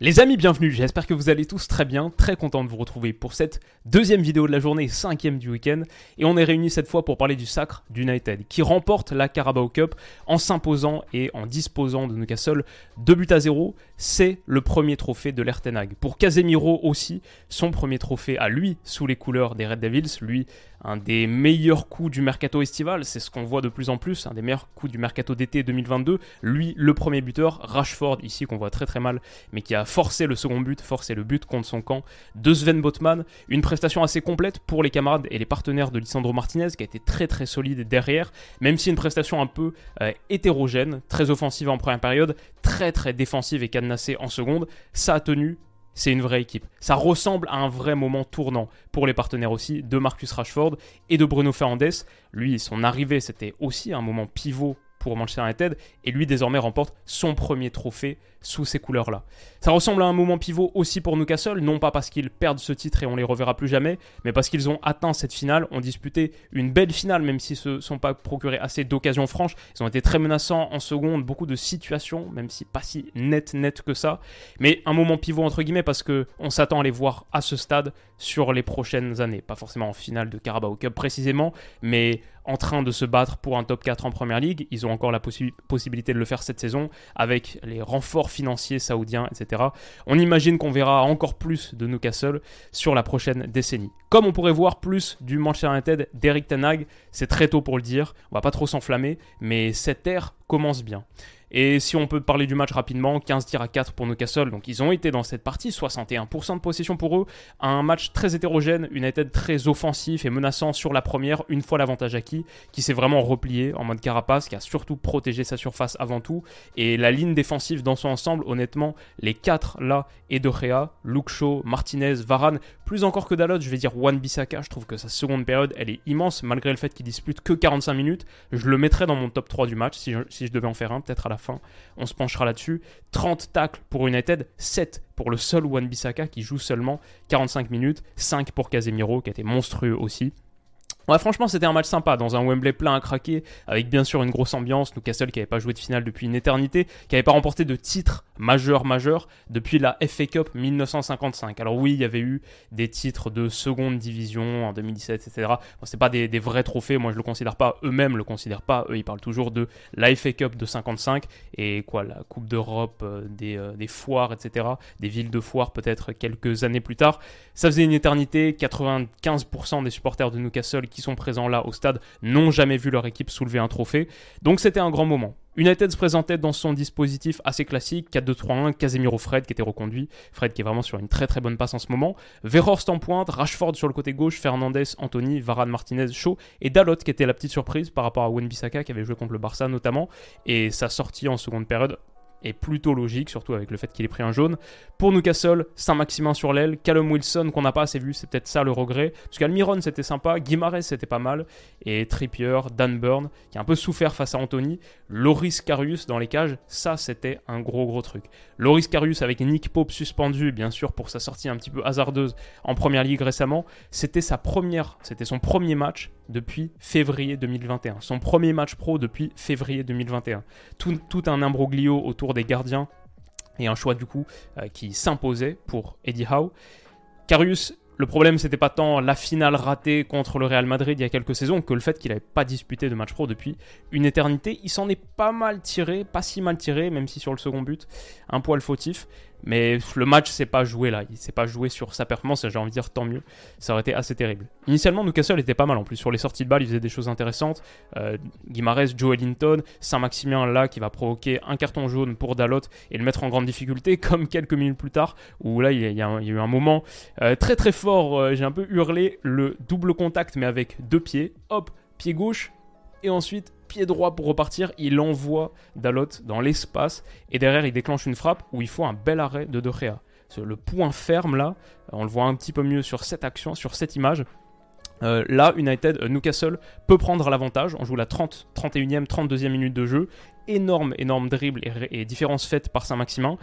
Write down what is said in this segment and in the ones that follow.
Les amis, bienvenue. J'espère que vous allez tous très bien. Très content de vous retrouver pour cette deuxième vidéo de la journée, cinquième du week-end. Et on est réunis cette fois pour parler du sacre d'United, qui remporte la Carabao Cup en s'imposant et en disposant de Newcastle 2 buts à 0. C'est le premier trophée de l'Ertenag. Pour Casemiro aussi, son premier trophée à lui, sous les couleurs des Red Devils. Lui, un des meilleurs coups du mercato estival, c'est ce qu'on voit de plus en plus, un des meilleurs coups du mercato d'été 2022. Lui, le premier buteur, Rashford, ici qu'on voit très très mal, mais qui a forcé le second but, forcé le but contre son camp de Sven Botman. Une prestation assez complète pour les camarades et les partenaires de Lisandro Martinez, qui a été très très solide derrière, même si une prestation un peu euh, hétérogène, très offensive en première période, très très défensive et cadenassée en seconde. Ça a tenu, c'est une vraie équipe. Ça ressemble à un vrai moment tournant pour les partenaires aussi de Marcus Rashford et de Bruno Fernandes. Lui, son arrivée, c'était aussi un moment pivot pour Manchester United et lui désormais remporte son premier trophée sous ces couleurs-là. Ça ressemble à un moment pivot aussi pour Newcastle, non pas parce qu'ils perdent ce titre et on les reverra plus jamais, mais parce qu'ils ont atteint cette finale, ont disputé une belle finale, même s'ils ne se sont pas procurés assez d'occasions franches. Ils ont été très menaçants en seconde, beaucoup de situations, même si pas si net net que ça. Mais un moment pivot entre guillemets parce que on s'attend à les voir à ce stade sur les prochaines années. Pas forcément en finale de Carabao Cup précisément, mais en train de se battre pour un top 4 en Première Ligue. Ils ont encore la possibilité de le faire cette saison avec les renforts financiers saoudiens, etc. On imagine qu'on verra encore plus de Newcastle sur la prochaine décennie. Comme on pourrait voir plus du Manchester United d'Eric Tanag, c'est très tôt pour le dire, on va pas trop s'enflammer, mais cette ère commence bien. Et si on peut parler du match rapidement, 15 tirs à 4 pour Newcastle, donc ils ont été dans cette partie, 61% de possession pour eux, un match très hétérogène, United très offensif et menaçant sur la première, une fois l'avantage acquis, qui s'est vraiment replié en mode carapace, qui a surtout protégé sa surface avant tout, et la ligne défensive dans son ensemble, honnêtement, les 4 là, et de Gea, Luke Shaw, Martinez, Varane, plus encore que Dalot, je vais dire Juan Bissaka, je trouve que sa seconde période, elle est immense, malgré le fait qu'il dispute que 45 minutes, je le mettrais dans mon top 3 du match, si je, si je devais en faire un, peut-être à la On se penchera là-dessus. 30 tacles pour United, 7 pour le seul Wan Bissaka qui joue seulement 45 minutes, 5 pour Casemiro qui a été monstrueux aussi. Ouais, franchement, c'était un match sympa dans un Wembley plein à craquer, avec bien sûr une grosse ambiance. Newcastle qui n'avait pas joué de finale depuis une éternité, qui n'avait pas remporté de titre majeur majeur depuis la FA Cup 1955. Alors oui, il y avait eu des titres de seconde division en 2017, etc. Bon, c'est pas des, vrais trophées. Moi, je le considère pas. Eux-mêmes le considèrent pas. Eux, ils parlent toujours de la FA Cup de 55 et quoi, la Coupe d'Europe, euh, des, euh, des foires, etc. Des villes de foires peut-être quelques années plus tard. Ça faisait une éternité. 95% des supporters de Newcastle qui sont présents là au stade n'ont jamais vu leur équipe soulever un trophée. Donc c'était un grand moment. United se présentait dans son dispositif assez classique, 4-2-3-1, Casemiro Fred qui était reconduit, Fred qui est vraiment sur une très très bonne passe en ce moment, Verhorst en pointe, Rashford sur le côté gauche, Fernandez, Anthony, Varane, Martinez, Shaw et Dalot qui était la petite surprise par rapport à Wen-Bissaka qui avait joué contre le Barça notamment. Et sa sortie en seconde période est plutôt logique, surtout avec le fait qu'il ait pris un jaune. Pour Newcastle, Saint-Maximin sur l'aile, Callum Wilson qu'on n'a pas assez vu, c'est peut-être ça le regret. Parce qu'Almiron c'était sympa, Guimarães c'était pas mal, et Trippier, Dan Burn, qui a un peu souffert face à Anthony, Loris Karius dans les cages, ça c'était un gros gros truc. Loris Karius avec Nick Pope suspendu, bien sûr pour sa sortie un petit peu hasardeuse en première ligue récemment, c'était sa première, c'était son premier match depuis février 2021. Son premier match pro depuis février 2021. Tout, un imbroglio autour des gardiens et un choix du coup euh, qui s'imposait pour Eddie Howe. Carius, le problème c'était pas tant la finale ratée contre le Real Madrid il y a quelques saisons que le fait qu'il n'avait pas disputé de match pro depuis une éternité. Il s'en est pas mal tiré, pas si mal tiré, même si sur le second but, un poil fautif. Mais le match s'est pas joué là, il s'est pas joué sur sa performance, j'ai envie de dire tant mieux, ça aurait été assez terrible. Initialement, Newcastle était pas mal en plus, sur les sorties de balle, il faisait des choses intéressantes. Euh, Guimarães, Joe Ellington, Saint-Maximin là qui va provoquer un carton jaune pour Dalot et le mettre en grande difficulté, comme quelques minutes plus tard, où là il y a, eu un moment euh, très très fort, euh, j'ai un peu hurlé le double contact mais avec deux pieds, hop, pied gauche, et ensuite pied droit pour repartir, il envoie Dalot dans l'espace et derrière il déclenche une frappe où il faut un bel arrêt de De Gea. Le point ferme là, on le voit un petit peu mieux sur cette action, sur cette image. Euh, là, United, euh, Newcastle peut prendre l'avantage. On joue la 30, 31e, 32e minute de jeu. Énorme, énorme dribble et, et différence faite par Saint-Maximin.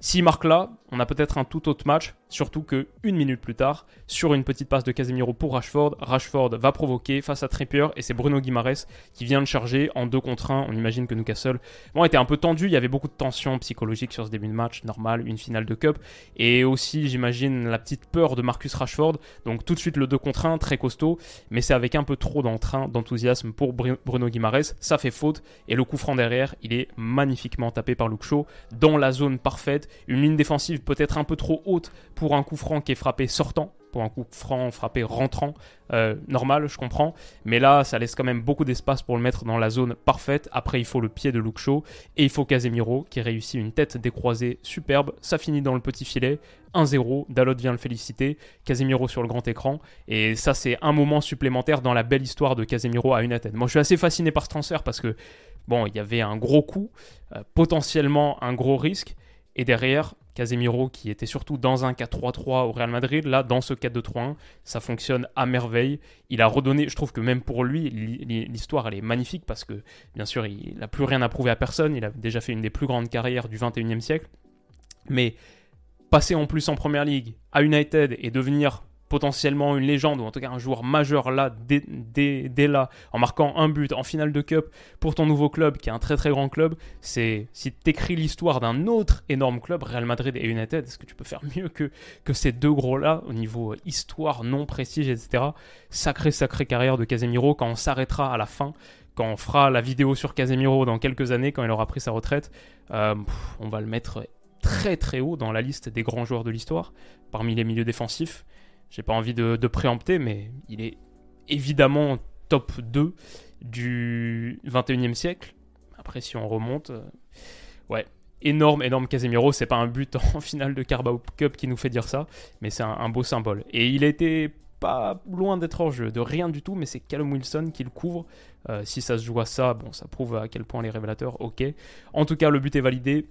S'il marque là, on a peut-être un tout autre match, surtout que une minute plus tard, sur une petite passe de Casemiro pour Rashford, Rashford va provoquer face à Trippier et c'est Bruno Guimaraes qui vient le charger en 2 contre 1. On imagine que Newcastle bon, était un peu tendu, il y avait beaucoup de tension psychologique sur ce début de match, normal, une finale de Cup, et aussi j'imagine la petite peur de Marcus Rashford, donc tout de suite le 2 contre 1, très costaud, mais c'est avec un peu trop d'entrain, d'enthousiasme pour Bruno Guimaraes, ça fait faute, et le coup franc derrière, il est magnifiquement tapé par Luke Shaw, dans la zone parfaite, une ligne défensive peut-être un peu trop haute pour un coup franc qui est frappé sortant, pour un coup franc frappé rentrant, euh, normal, je comprends. Mais là, ça laisse quand même beaucoup d'espace pour le mettre dans la zone parfaite. Après, il faut le pied de Luke et il faut Casemiro qui réussit une tête décroisée superbe. Ça finit dans le petit filet. 1-0, Dalot vient le féliciter, Casemiro sur le grand écran, et ça c'est un moment supplémentaire dans la belle histoire de Casemiro à United. Moi je suis assez fasciné par ce transfert parce que, bon, il y avait un gros coup, euh, potentiellement un gros risque, et derrière, Casemiro qui était surtout dans un 4-3-3 au Real Madrid, là dans ce 4-2-3-1, ça fonctionne à merveille. Il a redonné, je trouve que même pour lui, l'histoire elle est magnifique parce que bien sûr il n'a plus rien à prouver à personne, il a déjà fait une des plus grandes carrières du 21e siècle. Mais passer en plus en Première Ligue à United et devenir potentiellement une légende, ou en tout cas un joueur majeur là, dès, là, en marquant un but en finale de Cup pour ton nouveau club, qui est un très très grand club, c'est si tu écris l'histoire d'un autre énorme club, Real Madrid et United, est-ce que tu peux faire mieux que, que ces deux gros-là, au niveau histoire, nom, prestige, etc. Sacrée, sacrée carrière de Casemiro, quand on s'arrêtera à la fin, quand on fera la vidéo sur Casemiro dans quelques années, quand il aura pris sa retraite, euh, on va le mettre très très haut dans la liste des grands joueurs de l'histoire, parmi les milieux défensifs. J'ai pas envie de, préempter, mais il est évidemment top 2 du 21e siècle. Après, si on remonte, euh, ouais, énorme, énorme Casemiro. C'est pas un but en finale de Carabao Cup qui nous fait dire ça, mais c'est un, beau symbole. Et il était pas loin d'être hors jeu, de rien du tout, mais c'est Callum Wilson qui le couvre. Euh, si ça se joue à ça, bon, ça prouve à quel point les révélateurs, ok. En tout cas, le but est validé.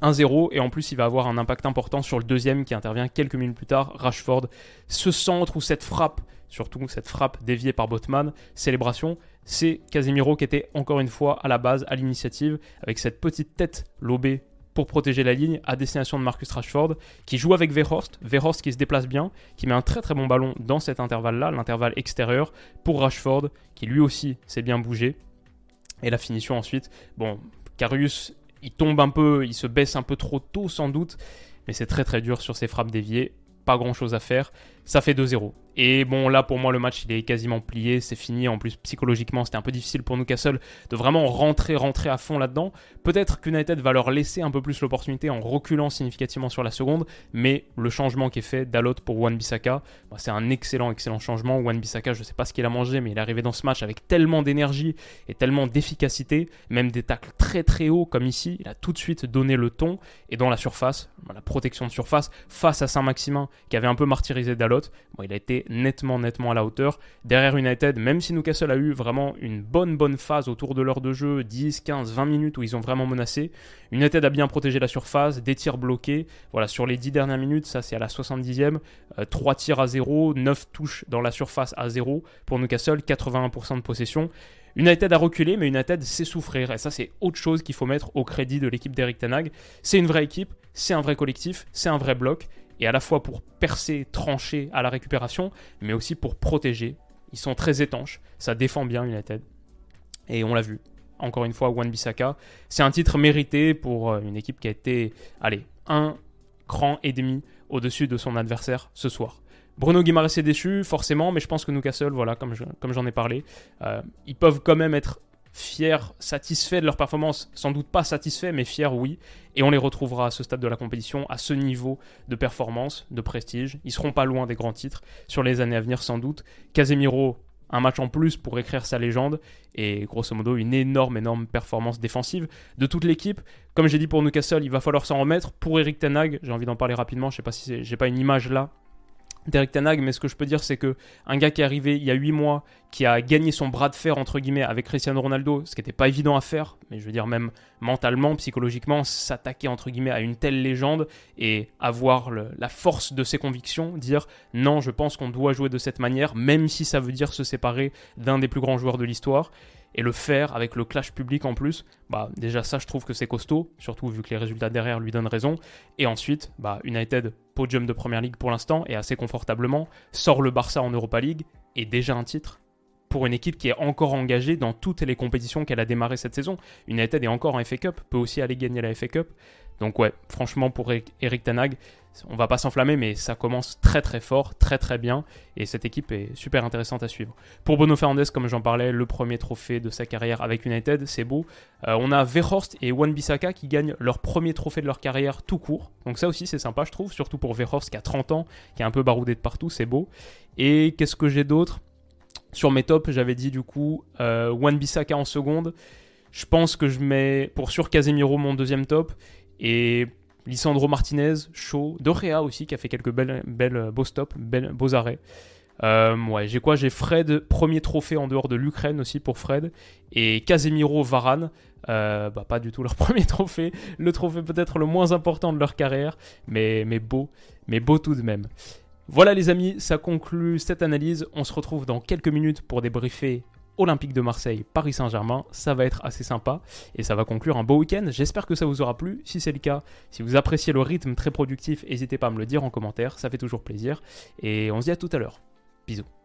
1-0 et en plus il va avoir un impact important sur le deuxième qui intervient quelques minutes plus tard, Rashford. Ce centre ou cette frappe, surtout cette frappe déviée par Botman, célébration, c'est Casemiro qui était encore une fois à la base, à l'initiative, avec cette petite tête lobée pour protéger la ligne à destination de Marcus Rashford, qui joue avec Verhorst, Verhorst qui se déplace bien, qui met un très très bon ballon dans cet intervalle-là, l'intervalle extérieur, pour Rashford, qui lui aussi s'est bien bougé. Et la finition ensuite, bon, Carius il tombe un peu, il se baisse un peu trop tôt sans doute, mais c'est très très dur sur ses frappes déviées. Pas grand chose à faire. Ça fait 2-0. Et bon, là, pour moi, le match, il est quasiment plié, c'est fini. En plus, psychologiquement, c'était un peu difficile pour Newcastle de vraiment rentrer, rentrer à fond là-dedans. Peut-être qu'United va leur laisser un peu plus l'opportunité en reculant significativement sur la seconde, mais le changement qui est fait d'Alot pour Wan Bissaka, bah, c'est un excellent, excellent changement. Wan Bissaka, je sais pas ce qu'il a mangé, mais il est arrivé dans ce match avec tellement d'énergie et tellement d'efficacité, même des tacles très très hauts comme ici. Il a tout de suite donné le ton, et dans la surface, la protection de surface, face à Saint-Maximin, qui avait un peu martyrisé Dalot, il a été nettement, nettement à la hauteur. Derrière United, même si Newcastle a eu vraiment une bonne, bonne phase autour de l'heure de jeu, 10, 15, 20 minutes où ils ont vraiment menacé, United a bien protégé la surface, des tirs bloqués. Voilà, sur les 10 dernières minutes, ça c'est à la 70e, 3 euh, tirs à 0, 9 touches dans la surface à 0 pour Newcastle, 81% de possession. United a reculé, mais United sait souffrir. Et ça, c'est autre chose qu'il faut mettre au crédit de l'équipe d'Eric Tanag. C'est une vraie équipe, c'est un vrai collectif, c'est un vrai bloc et à la fois pour percer, trancher à la récupération, mais aussi pour protéger. Ils sont très étanches, ça défend bien United. Et on l'a vu, encore une fois, Wan Bissaka. C'est un titre mérité pour euh, une équipe qui a été, allez, un cran et demi au-dessus de son adversaire ce soir. Bruno Guimaraes est déçu, forcément, mais je pense que Newcastle, voilà, comme, comme j'en ai parlé, euh, ils peuvent quand même être fiers, satisfaits de leur performance, sans doute pas satisfaits, mais fiers oui. Et on les retrouvera à ce stade de la compétition, à ce niveau de performance, de prestige. Ils seront pas loin des grands titres sur les années à venir sans doute. Casemiro, un match en plus pour écrire sa légende et grosso modo une énorme énorme performance défensive de toute l'équipe. Comme j'ai dit pour Newcastle, il va falloir s'en remettre. Pour Eric Tenag, j'ai envie d'en parler rapidement, je sais pas si j'ai pas une image là d'Eric Tanag, mais ce que je peux dire, c'est que un gars qui est arrivé il y a 8 mois, qui a gagné son bras de fer, entre guillemets, avec Cristiano Ronaldo, ce qui n'était pas évident à faire, mais je veux dire, même mentalement, psychologiquement, s'attaquer, entre guillemets, à une telle légende et avoir la force de ses convictions, dire non, je pense qu'on doit jouer de cette manière, même si ça veut dire se séparer d'un des plus grands joueurs de l'histoire et le faire avec le clash public en plus, bah déjà ça je trouve que c'est costaud, surtout vu que les résultats derrière lui donnent raison. Et ensuite, bah United podium de première ligue pour l'instant et assez confortablement, sort le Barça en Europa League et déjà un titre pour une équipe qui est encore engagée dans toutes les compétitions qu'elle a démarré cette saison. United est encore en FA Cup, peut aussi aller gagner la FA Cup. Donc ouais, franchement pour Eric Tanag, on va pas s'enflammer, mais ça commence très très fort, très très bien, et cette équipe est super intéressante à suivre. Pour Bono Fernandez, comme j'en parlais, le premier trophée de sa carrière avec United, c'est beau. Euh, on a Verhorst et Wan Bissaka qui gagnent leur premier trophée de leur carrière tout court, donc ça aussi c'est sympa je trouve, surtout pour Verhorst qui a 30 ans, qui est un peu baroudé de partout, c'est beau. Et qu'est-ce que j'ai d'autre? Sur mes tops, j'avais dit du coup euh, Wan Bissaka en seconde. Je pense que je mets pour sûr Casemiro mon deuxième top et Lisandro Martinez, chaud. Dorea aussi, qui a fait quelques belles, belles euh, beaux stops, beaux arrêts. Euh, j'ai quoi? J'ai Fred, premier trophée en dehors de l'Ukraine aussi pour Fred. Et Casemiro, Varane. Euh, bah, pas du tout leur premier trophée. Le trophée peut-être le moins important de leur carrière. Mais, mais beau. Mais beau tout de même. Voilà les amis, ça conclut cette analyse. On se retrouve dans quelques minutes pour débriefer Olympique de Marseille, Paris Saint-Germain. Ça va être assez sympa et ça va conclure un beau week-end. J'espère que ça vous aura plu. Si c'est le cas, si vous appréciez le rythme très productif, n'hésitez pas à me le dire en commentaire. Ça fait toujours plaisir. Et on se dit à tout à l'heure. Bisous.